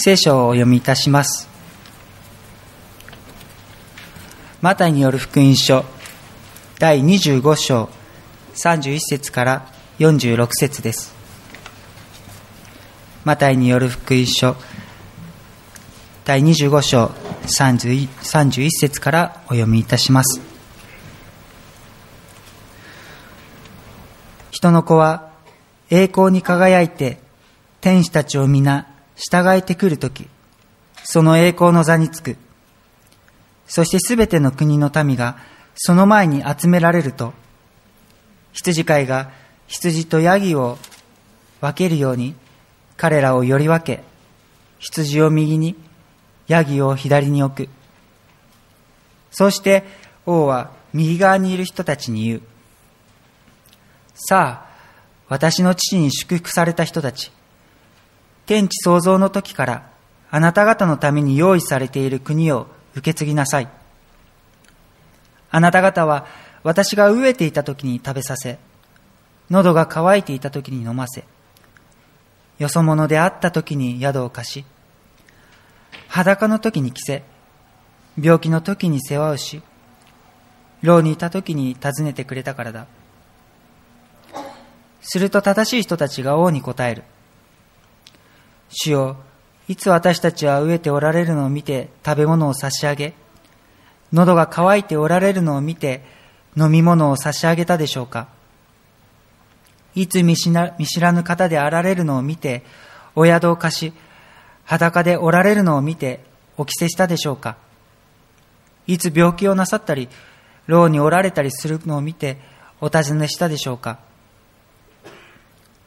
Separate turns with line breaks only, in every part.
聖書をお読みいたします。マタイによる福音書第25章31節から46節です。マタイによる福音書第25章31節からお読みいたします。人の子は栄光に輝いて天使たちを皆従えてくるとき、その栄光の座につく。そしてすべての国の民がその前に集められると、羊飼いが羊とヤギを分けるように彼らをより分け、羊を右に、ヤギを左に置く。そうして王は右側にいる人たちに言う。さあ、私の父に祝福された人たち、天地創造の時からあなた方のために用意されている国を受け継ぎなさい。あなた方は私が飢えていた時に食べさせ、喉が渇いていた時に飲ませ、よそ者であった時に宿を貸し、裸の時に着せ、病気の時に世話をし、牢にいた時に訪ねてくれたからだ。すると正しい人たちが王に答える。主よ、いつ私たちは飢えておられるのを見て食べ物を差し上げ、喉が渇いておられるのを見て飲み物を差し上げたでしょうか。いつ見知らぬ方であられるのを見てお宿を貸し、裸でおられるのを見てお着せしたでしょうか。いつ病気をなさったり、牢におられたりするのを見てお尋ねしたでしょうか。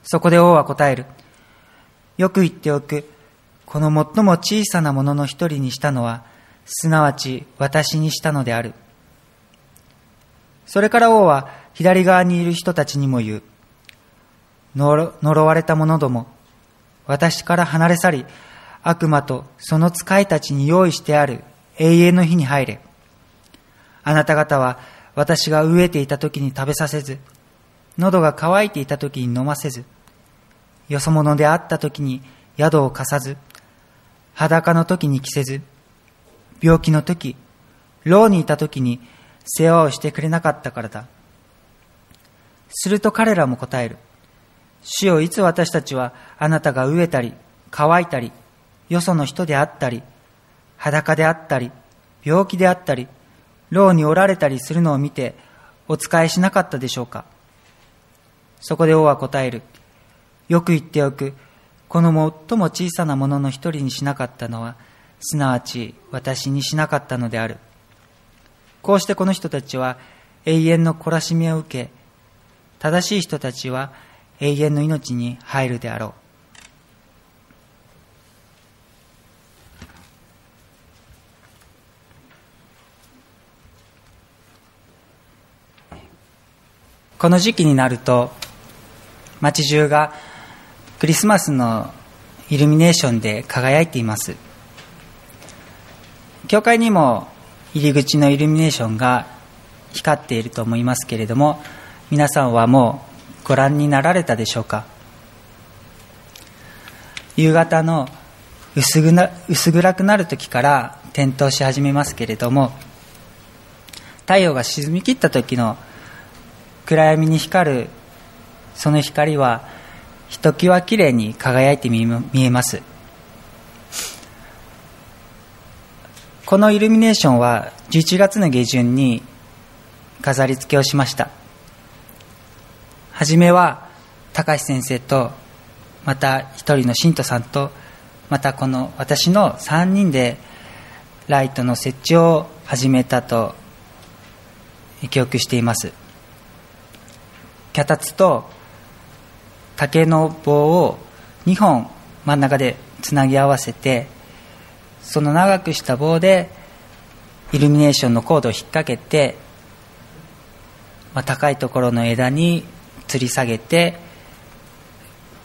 そこで王は答える。よく言っておく、この最も小さなものの一人にしたのは、すなわち私にしたのである。それから王は左側にいる人たちにも言う。呪われた者ども、私から離れ去り、悪魔とその使いたちに用意してある永遠の日に入れ。あなた方は私が飢えていた時に食べさせず、喉が渇いていた時に飲ませず、よそ者であった時に宿を貸さず、裸の時に着せず、病気の時、牢にいた時に世話をしてくれなかったからだ。すると彼らも答える。主よいつ私たちはあなたが飢えたり、乾いたり、よその人であったり、裸であったり、病気であったり、牢におられたりするのを見て、お仕えしなかったでしょうか。そこで王は答える。よく言っておく、この最も小さなものの一人にしなかったのは、すなわち私にしなかったのである。こうしてこの人たちは永遠の懲らしみを受け、正しい人たちは永遠の命に入るであろう。この時期になると街中がクリスマスのイルミネーションで輝いています。教会にも入り口のイルミネーションが光っていると思いますけれども皆さんはもうご覧になられたでしょうか？夕方の薄な薄暗くなる時から点灯し始めますけれども太陽が沈み切った時の暗闇に光るその光はひときわきれいに輝いて見えます。このイルミネーションは11月の下旬に飾り付けをしました。初めは高橋先生とまた一人の信徒さんとまたこの私の3人でライトの設置を始めたと記憶しています。脚立と竹の棒を2本真ん中でつなぎ合わせてその長くした棒でイルミネーションのコードを引っ掛けて、まあ、高いところの枝に吊り下げて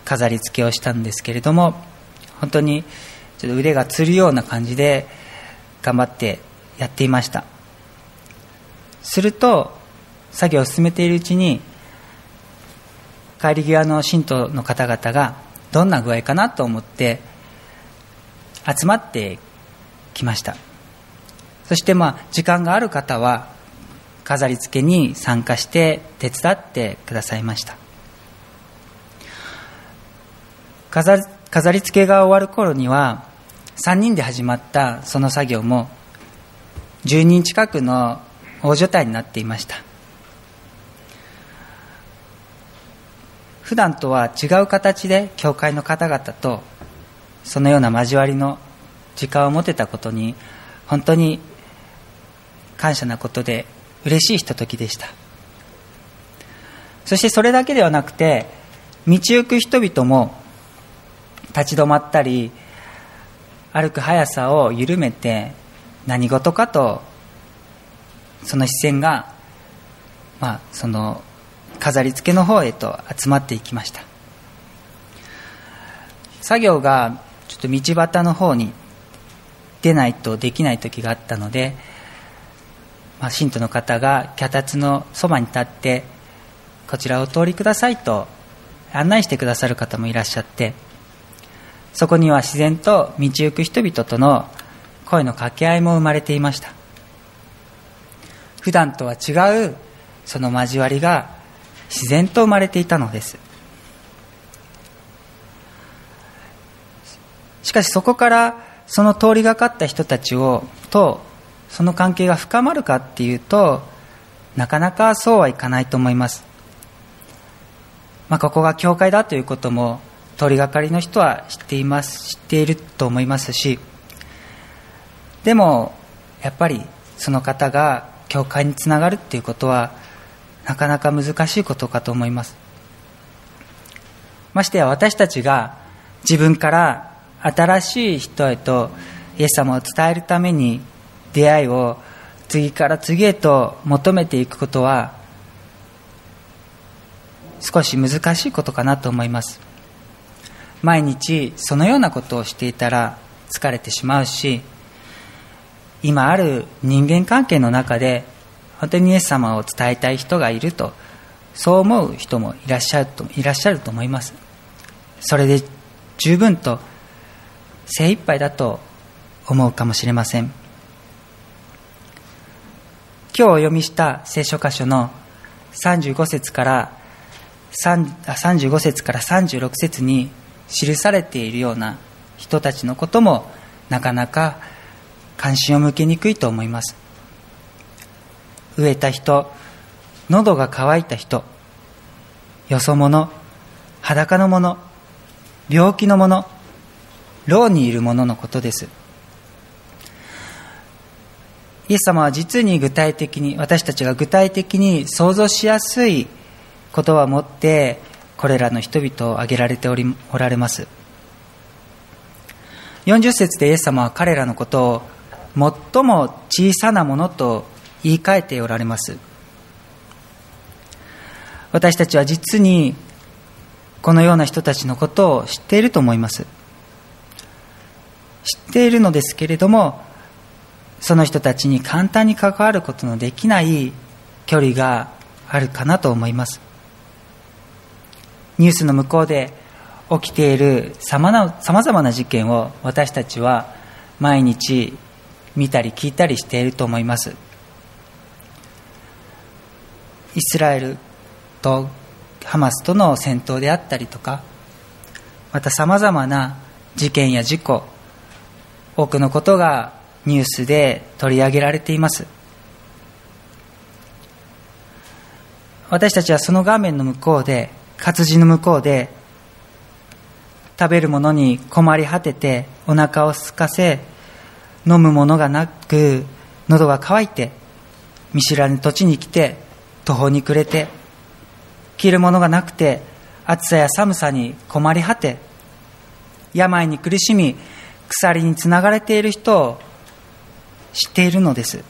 飾り付けをしたんですけれども本当にちょっと腕がつるような感じで頑張ってやっていました。すると作業を進めているうちに帰り際の信徒の方々がどんな具合かなと思って集まってきました。そしてまあ時間がある方は飾り付けに参加して手伝ってくださいました。飾飾り付けが終わる頃には3人で始まったその作業も10人近くの大所帯になっていました。普段とは違う形で教会の方々とそのような交わりの時間を持てたことに本当に感謝なことで嬉しいひとときでした。そしてそれだけではなくて道行く人々も立ち止まったり歩く速さを緩めて何事かとその視線が、まあ、その飾り付けの方へと集まっていきました。作業がちょっと道端の方に出ないとできない時があったので、まあ、信徒の方が脚立のそばに立ってこちらを通りくださいと案内してくださる方もいらっしゃってそこには自然と道行く人々との声の掛け合いも生まれていました。普段とは違うその交わりが自然と生まれていたのです。しかしそこからその通りがかった人たちをとその関係が深まるかっていうとなかなかそうはいかないと思います、まあ、ここが教会だということも通りがかりの人は知っています知っていると思いますしでもやっぱりその方が教会につながるっていうことはなかなか難しいことかと思います。ましてや私たちが自分から新しい人へとイエス様を伝えるために出会いを次から次へと求めていくことは少し難しいことかなと思います。毎日そのようなことをしていたら疲れてしまうし今ある人間関係の中で本当にイエス様を伝えたい人がいるとそう思う人もいらっしゃるといらっしゃると思います。それで十分と精一杯だと思うかもしれません。今日お読みした聖書箇所の35節から35節から36節に記されているような人たちのこともなかなか関心を向けにくいと思います。飢えた人喉が渇いた人よそ者裸の者病気の者牢にいる者のことです。イエス様は実に具体的に私たちが具体的に想像しやすい言葉を持ってこれらの人々を挙げられておりおられます。40節でイエス様は彼らのことを最も小さなものと言い換えておられます。私たちは実にこのような人たちのことを知っていると思います。知っているのですけれどもその人たちに簡単に関わることのできない距離があるかなと思います。ニュースの向こうで起きているさまざまな事件を私たちは毎日見たり聞いたりしていると思います。イスラエルとハマスとの戦闘であったりとかまたさまざまな事件や事故多くのことがニュースで取り上げられています。私たちはその画面の向こうで活字の向こうで食べるものに困り果ててお腹を空かせ飲むものがなく喉が渇いて見知らぬ土地に来て途方に暮れて着るものがなくて暑さや寒さに困り果て病に苦しみ鎖につながれている人を知っているのです。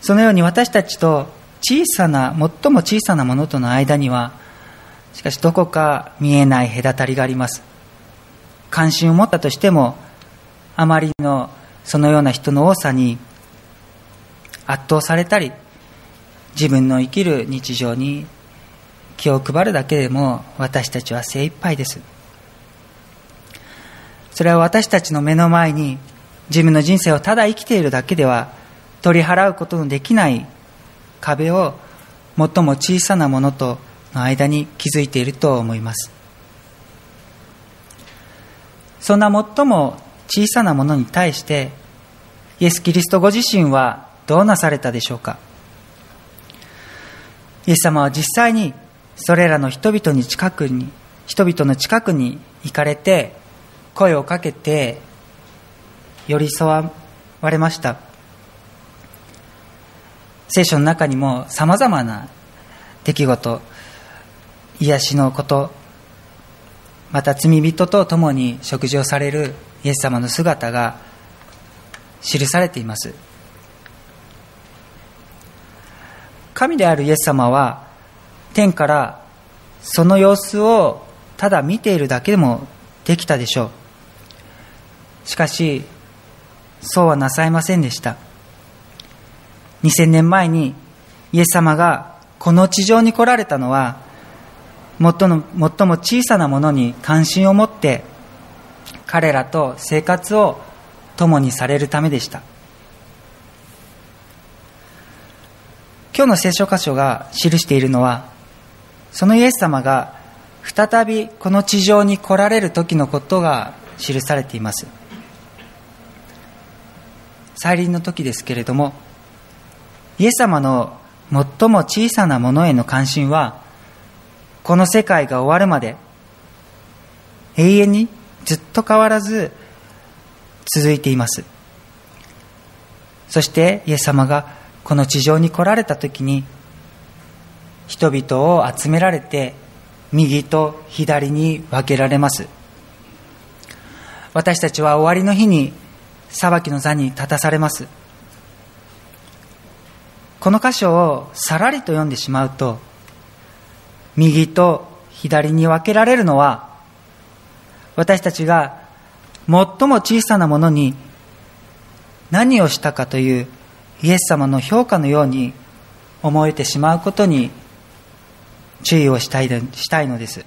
そのように私たちと小さな最も小さなものとの間にはしかしどこか見えない隔たりがあります。関心を持ったとしてもあまりのそのような人の多さに圧倒されたり自分の生きる日常に気を配るだけでも私たちは精一杯です。それは私たちの目の前に自分の人生をただ生きているだけでは取り払うことのできない壁を最も小さなものとの間に築いていると思います。そんな最も小さなものに対してイエス・キリストご自身はどうなされたでしょうか？イエス様は実際にそれらの人々に近くに人々の近くに行かれて声をかけて寄り添われました。聖書の中にもさまざまな出来事癒しのことまた罪人と共に食事をされるイエス様の姿が記されています。神であるイエス様は天からその様子をただ見ているだけでもできたでしょう。しかしそうはなさいませんでした。2000年前にイエス様がこの地上に来られたのは最も最も小さなものに関心を持って彼らと生活を共にされるためでした。今日の聖書箇所が記しているのはそのイエス様が再びこの地上に来られる時のことが記されています。再臨の時ですけれどもイエス様の最も小さなものへの関心はこの世界が終わるまで永遠にずっと変わらず続いています。そしてイエス様がこの地上に来られた時に人々を集められて右と左に分けられます。私たちは終わりの日に裁きの座に立たされます。この箇所をさらりと読んでしまうと右と左に分けられるのは私たちが最も小さなものに何をしたかというイエス様の評価のように思えてしまうことに注意をしたいしたいのです。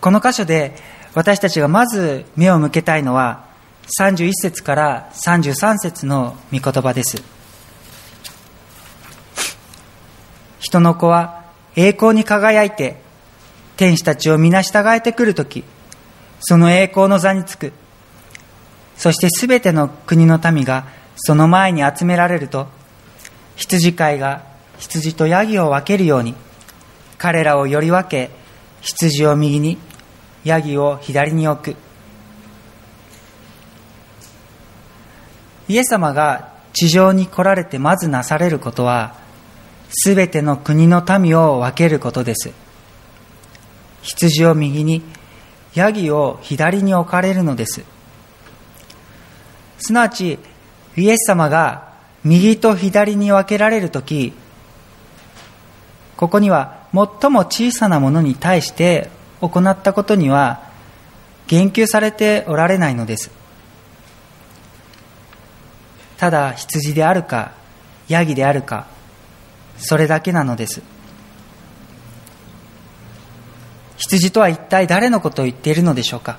この箇所で私たちがまず目を向けたいのは31節から33節の御言葉です。人の子は栄光に輝いて天使たちを皆従えてくるときその栄光の座につく。そしてすべての国の民がその前に集められると羊飼いが羊とヤギを分けるように彼らをより分け羊を右にヤギを左に置く。イエス様が地上に来られてまずなされることはすべての国の民を分けることです。羊を右にヤギを左に置かれるのです。すなわちイエス様が右と左に分けられる時ここには最も小さなものに対して行ったことには言及されておられないのです。ただ羊であるかヤギであるかそれだけなのです。羊とは一体誰のことを言っているのでしょうか。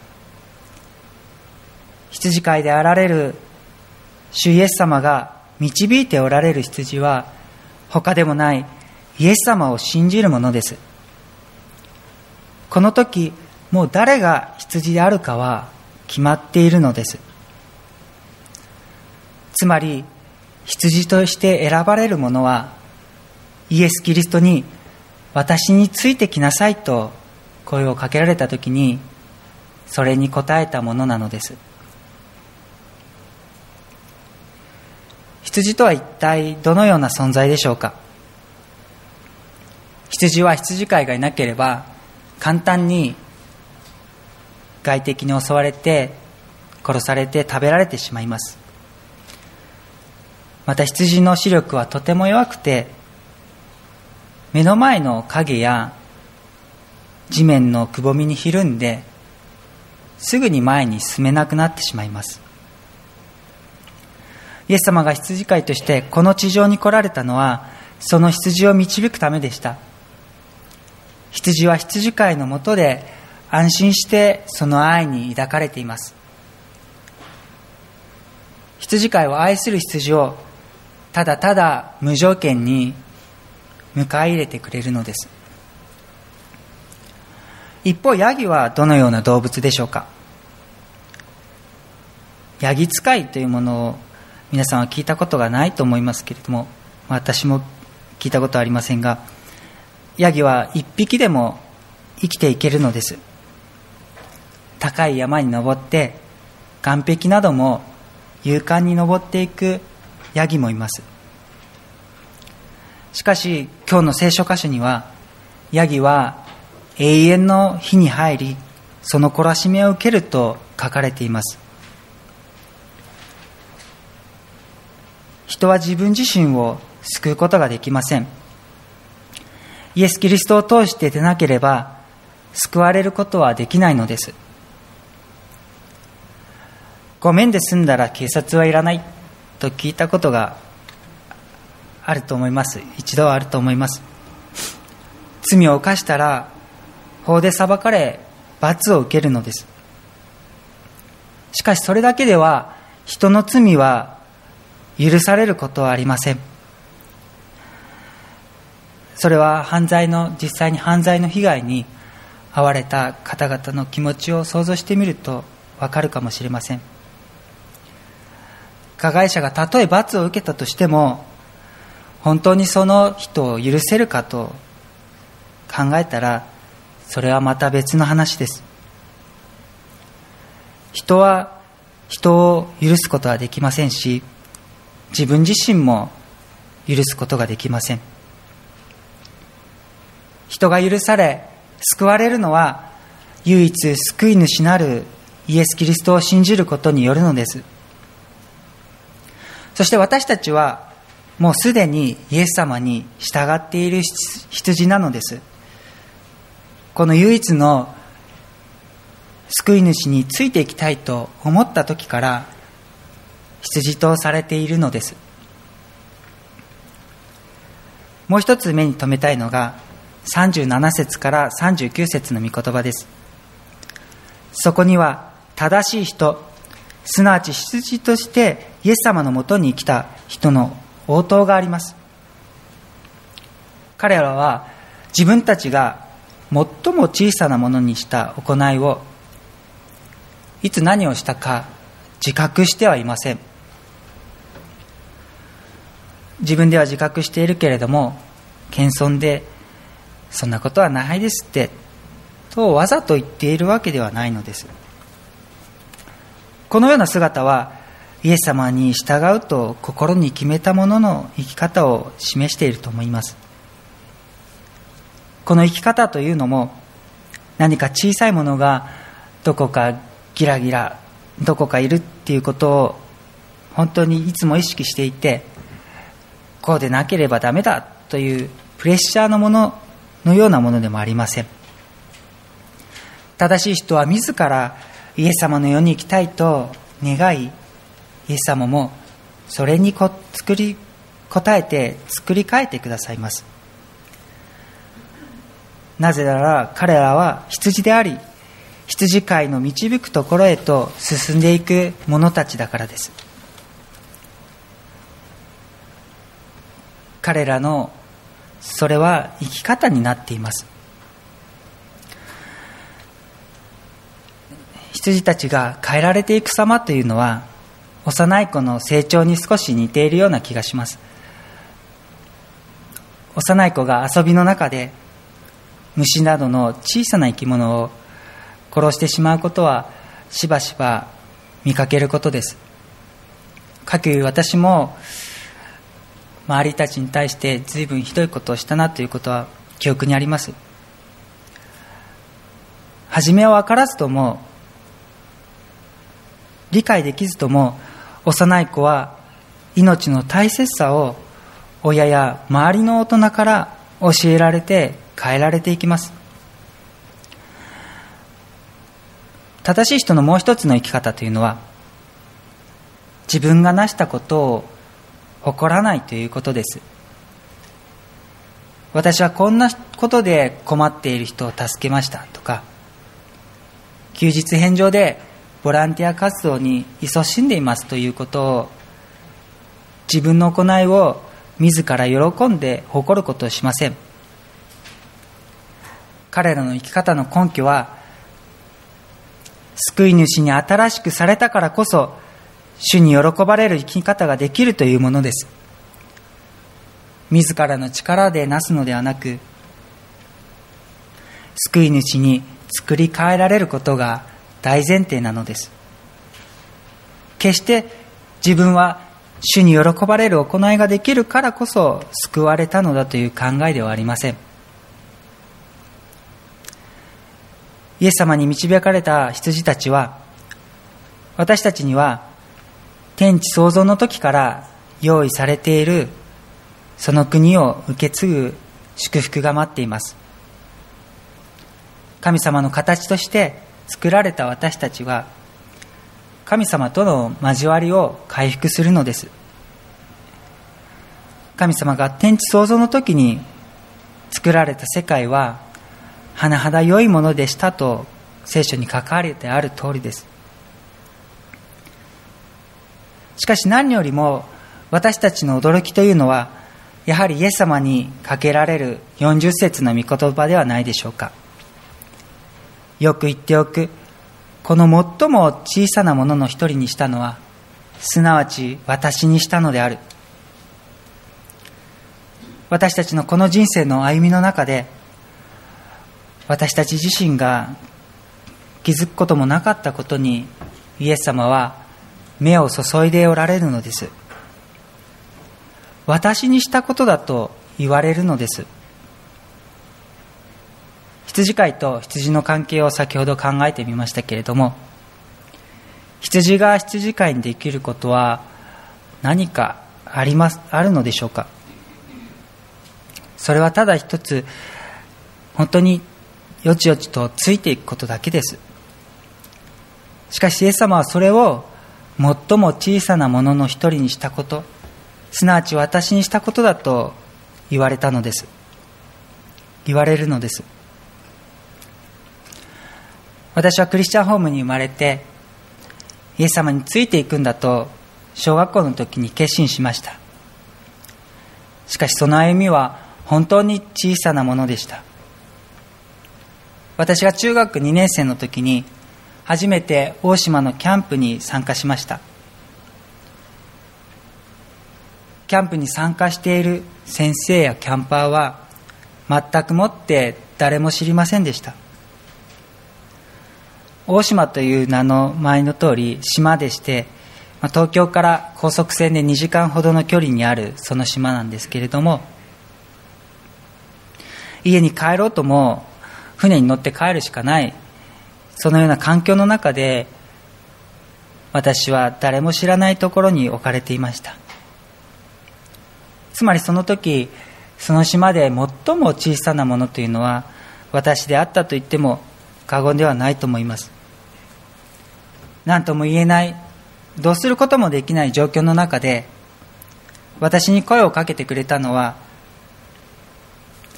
羊飼いであられる主イエス様が導いておられる羊は他でもないイエス様を信じるものです。この時もう誰が羊であるかは決まっているのです。つまり羊として選ばれる者はイエス・キリストに私についてきなさいと声をかけられた時にそれに応えたものなのです。羊とは一体どのような存在でしょうか？羊は羊飼いがいなければ簡単に外敵に襲われて殺されて食べられてしまいます。また羊の視力はとても弱くて目の前の影や地面のくぼみにひるんですぐに前に進めなくなってしまいます。イエス様が羊飼いとしてこの地上に来られたのはその羊を導くためでした。羊は羊飼いのもとで安心してその愛に抱かれています。羊飼いを愛する羊をただただ無条件に迎え入れてくれるのです。一方ヤギはどのような動物でしょうか？ヤギ使いというものを皆さんは聞いたことがないと思いますけれども私も聞いたことはありませんがヤギは一匹でも生きていけるのです。高い山に登って岸壁なども勇敢に登っていくヤギもいます。しかし今日の聖書箇所にはヤギは永遠の火に入りその懲らしめを受けると書かれています。人は自分自身を救うことができません。イエス・キリストを通して出なければ救われることはできないのです。ごめんで済んだら警察はいらない。と聞いたことがあると思います。一度はあると思います。罪を犯したら法で裁かれ罰を受けるのです。しかしそれだけでは人の罪は許されることはありません。それは犯罪の実際に犯罪の被害に遭われた方々の気持ちを想像してみるとわかるかもしれません。加害者がたとえ罰を受けたとしても本当にその人を許せるかと考えたらそれはまた別の話です。人は人を許すことはできませんし自分自身も許すことができません。人が許され救われるのは唯一救い主なるイエス・キリストを信じることによるのです。そして私たちはもうすでにイエス様に従っている羊なのです。この唯一の救い主についていきたいと思った時から羊とされているのです。もう一つ目に留めたいのが37節から39節の御言葉です。そこには正しい人すなわち羊としてイエス様のもとに来た人の応答があります。彼らは自分たちが最も小さなものにした行いをいつ何をしたか自覚してはいません。自分では自覚しているけれども謙遜でそんなことはないですってとわざと言っているわけではないのです。このような姿はイエス様に従うと心に決めたものの生き方を示していると思います。この生き方というのも何か小さいものがどこかギラギラどこかいるっていうことを本当にいつも意識していてこうでなければダメだというプレッシャーのもののようなものでもありません。正しい人は自らイエス様のように生きたいと願いイエス様もそれにこ作り答えて作り変えてくださいます。なぜなら彼らは羊であり羊飼いの導くところへと進んでいく者たちだからです。彼らのそれは生き方になっています。羊たちが変えられていく様というのは幼い子の成長に少し似ているような気がします。幼い子が遊びの中で虫などの小さな生き物を殺してしまうことはしばしば見かけることです。かくいう私も周りたちに対して随分ひどいことをしたなということは記憶にあります。初めは分からずとも理解できずとも幼い子は命の大切さを親や周りの大人から教えられて変えられていきます。正しい人のもう一つの生き方というのは自分が成したことを誇らないということです。私はこんなことで困っている人を助けましたとか休日返上でボランティア活動に勤しんでいますということを自分の行いを自ら喜んで誇ることをしません。彼らの生き方の根拠は救い主に新しくされたからこそ主に喜ばれる生き方ができるというものです。自らの力でなすのではなく救い主に作り変えられることが大前提なのです。決して自分は主に喜ばれる行いができるからこそ救われたのだという考えではありません。イエス様に導かれた羊たちは私たちには天地創造の時から用意されているその国を受け継ぐ祝福が待っています。神様の形として作られた私たちは神様との交わりを回復するのです。神様が天地創造の時に作られた世界は甚だ良いものでしたと聖書に書かれてある通りです。しかし何よりも私たちの驚きというのはやはりイエス様にかけられる40節の御言葉ではないでしょうか。よく言っておく。この最も小さなものの一人にしたのはすなわち私にしたのである。私たちのこの人生の歩みの中で私たち自身が気づくこともなかったことにイエス様は目を注いでおられるのです。私にしたことだと言われるのです。羊飼いと羊の関係を先ほど考えてみましたけれども羊が羊飼いにできることは何かありますあるのでしょうか？それはただ一つ本当によちよちとついていくことだけです。しかしイエス様はそれを最も小さなものの一人にしたことすなわち私にしたことだと言われたのです。言われるのです。私はクリスチャンホームに生まれてイエス様についていくんだと小学校の時に決心しました。しかしその歩みは本当に小さなものでした。私が中学2年生の時に初めて大島のキャンプに参加しました。キャンプに参加している先生やキャンパーは全くもって誰も知りませんでした。大島という名の前の通り島でして東京から高速船で2時間ほどの距離にあるその島なんですけれども家に帰ろうとも船に乗って帰るしかないそのような環境の中で私は誰も知らないところに置かれていました。つまりその時その島で最も小さなものというのは私であったと言っても過言ではないと思います。何とも言えないどうすることもできない状況の中で私に声をかけてくれたのは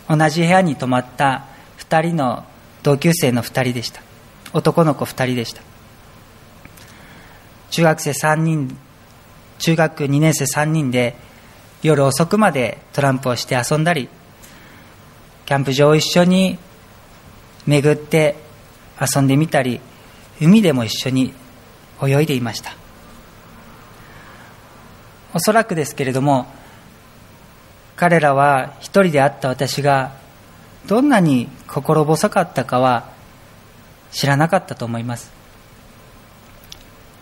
同じ部屋に泊まった2人の同級生の2人でした。男の子2人でした。中学生3人中学2年生3人で夜遅くまでトランプをして遊んだりキャンプ場を一緒に巡って遊んでみたり海でも一緒に泳いでいました。おそらくですけれども彼らは一人であった私がどんなに心細かったかは知らなかったと思います。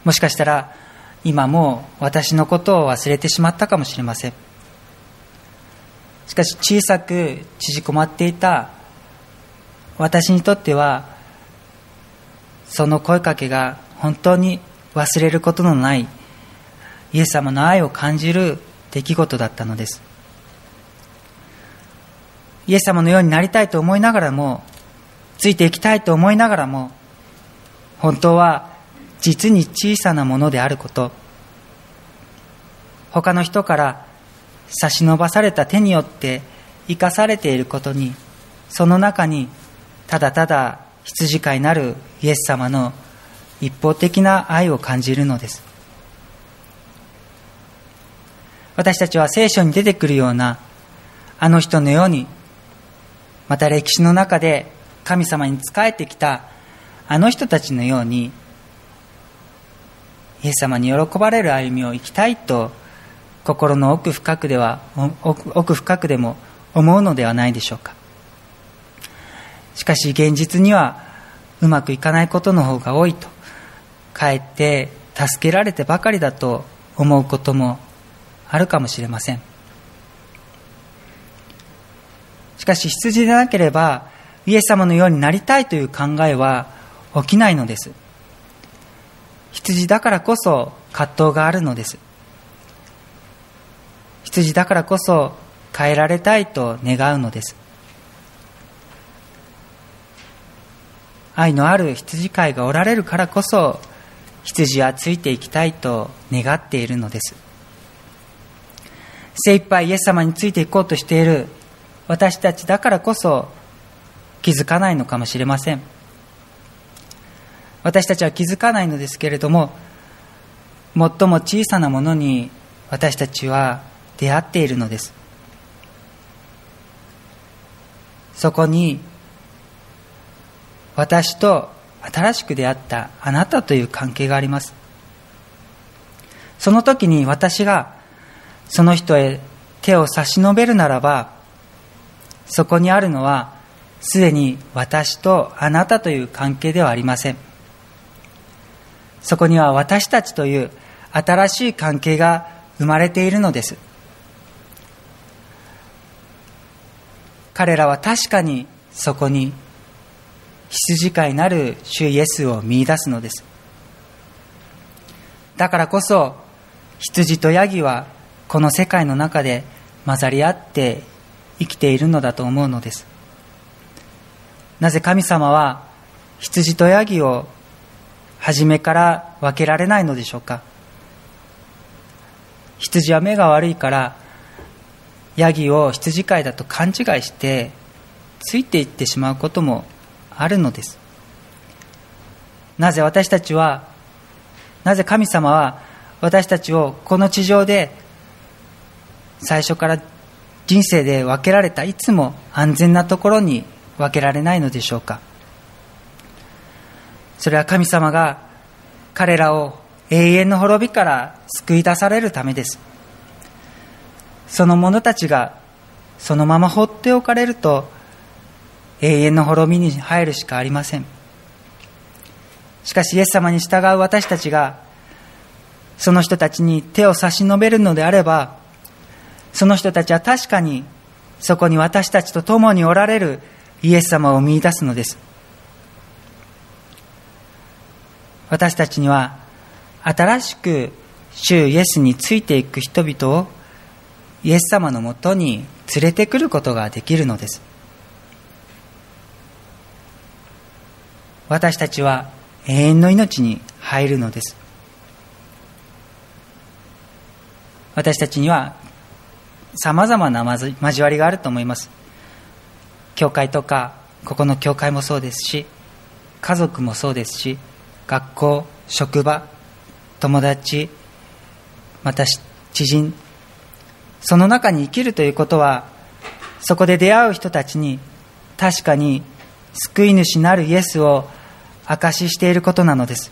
もしかしたら今も私のことを忘れてしまったかもしれません。しかし小さく縮こまっていた私にとってはその声かけが本当に忘れることのないイエス様の愛を感じる出来事だったのです。イエス様のようになりたいと思いながらもついていきたいと思いながらも本当は実に小さなものであること。他の人から差し伸ばされた手によって生かされていることにその中にただただ羊飼いなるイエス様の一方的な愛を感じるのです。私たちは聖書に出てくるようなあの人のようにまた歴史の中で神様に仕えてきたあの人たちのようにイエス様に喜ばれる歩みを生きたいと心の奥深くでは奥深くでも思うのではないでしょうか。しかし現実にはうまくいかないことの方が多いとかえって助けられてばかりだと思うこともあるかもしれません。しかし羊でなければイエス様のようになりたいという考えは起きないのです。羊だからこそ葛藤があるのです。羊だからこそ変えられたいと願うのです。愛のある羊飼いがおられるからこそ羊はついていきたいと願っているのです。精一杯イエス様についていこうとしている私たちだからこそ気づかないのかもしれません。私たちは気づかないのですけれども最も小さなものに私たちは出会っているのです。そこに私と新しく出会ったあなたという関係があります。その時に私がその人へ手を差し伸べるならばそこにあるのはすでに私とあなたという関係ではありません。そこには私たちという新しい関係が生まれているのです。彼らは確かにそこに羊飼いなる主イエスを見いだすのです。だからこそ羊とヤギはこの世界の中で混ざり合って生きているのだと思うのです。なぜ神様は羊とヤギを初めから分けられないのでしょうか？羊は目が悪いからヤギを羊飼いだと勘違いしてついていってしまうこともあるのです。なぜ私たちはなぜ神様は私たちをこの地上で最初から人生で分けられたいつも安全なところに分けられないのでしょうか。それは神様が彼らを永遠の滅びから救い出されるためです。その者たちがそのまま放っておかれると永遠の滅びに入るしかありません。しかしイエス様に従う私たちがその人たちに手を差し伸べるのであればその人たちは確かにそこに私たちと共におられるイエス様を見いだすのです。私たちには新しく主イエスについていく人々をイエス様のもとに連れてくることができるのです。私たちは永遠の命に入るのです。私たちにはさまざまな交わりがあると思います。教会とかここの教会もそうですし家族もそうですし学校職場友達また知人その中に生きるということはそこで出会う人たちに確かに救い主なるイエスを証ししていることなのです。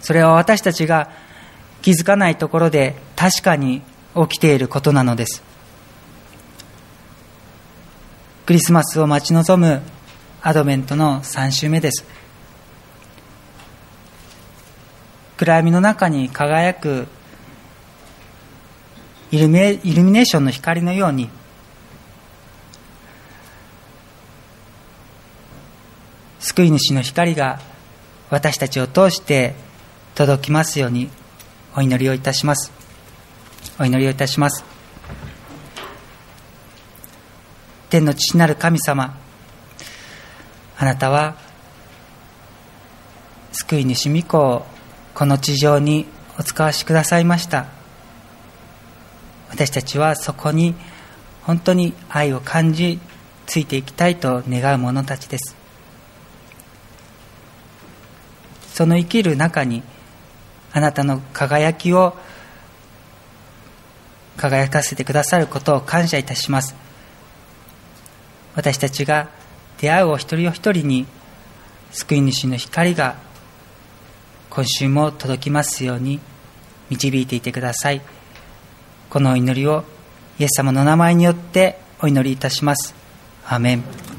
それは私たちが気づかないところで確かに起きていることなのです。クリスマスを待ち望むアドベントの3週目です。暗闇の中に輝くイルミネーションの光のように救い主の光が私たちを通して届きますようにお祈りをいたします。お祈りをいたします。天の父なる神様。あなたは救い主御子をこの地上にお使わしくださいました。私たちはそこに本当に愛を感じついていきたいと願う者たちです。その生きる中にあなたの輝きを輝かせてくださることを感謝いたします。私たちが出会うお一人お一人に救い主の光が今週も届きますように導いていてください。このお祈りをイエス様の名前によってお祈りいたします。アメン。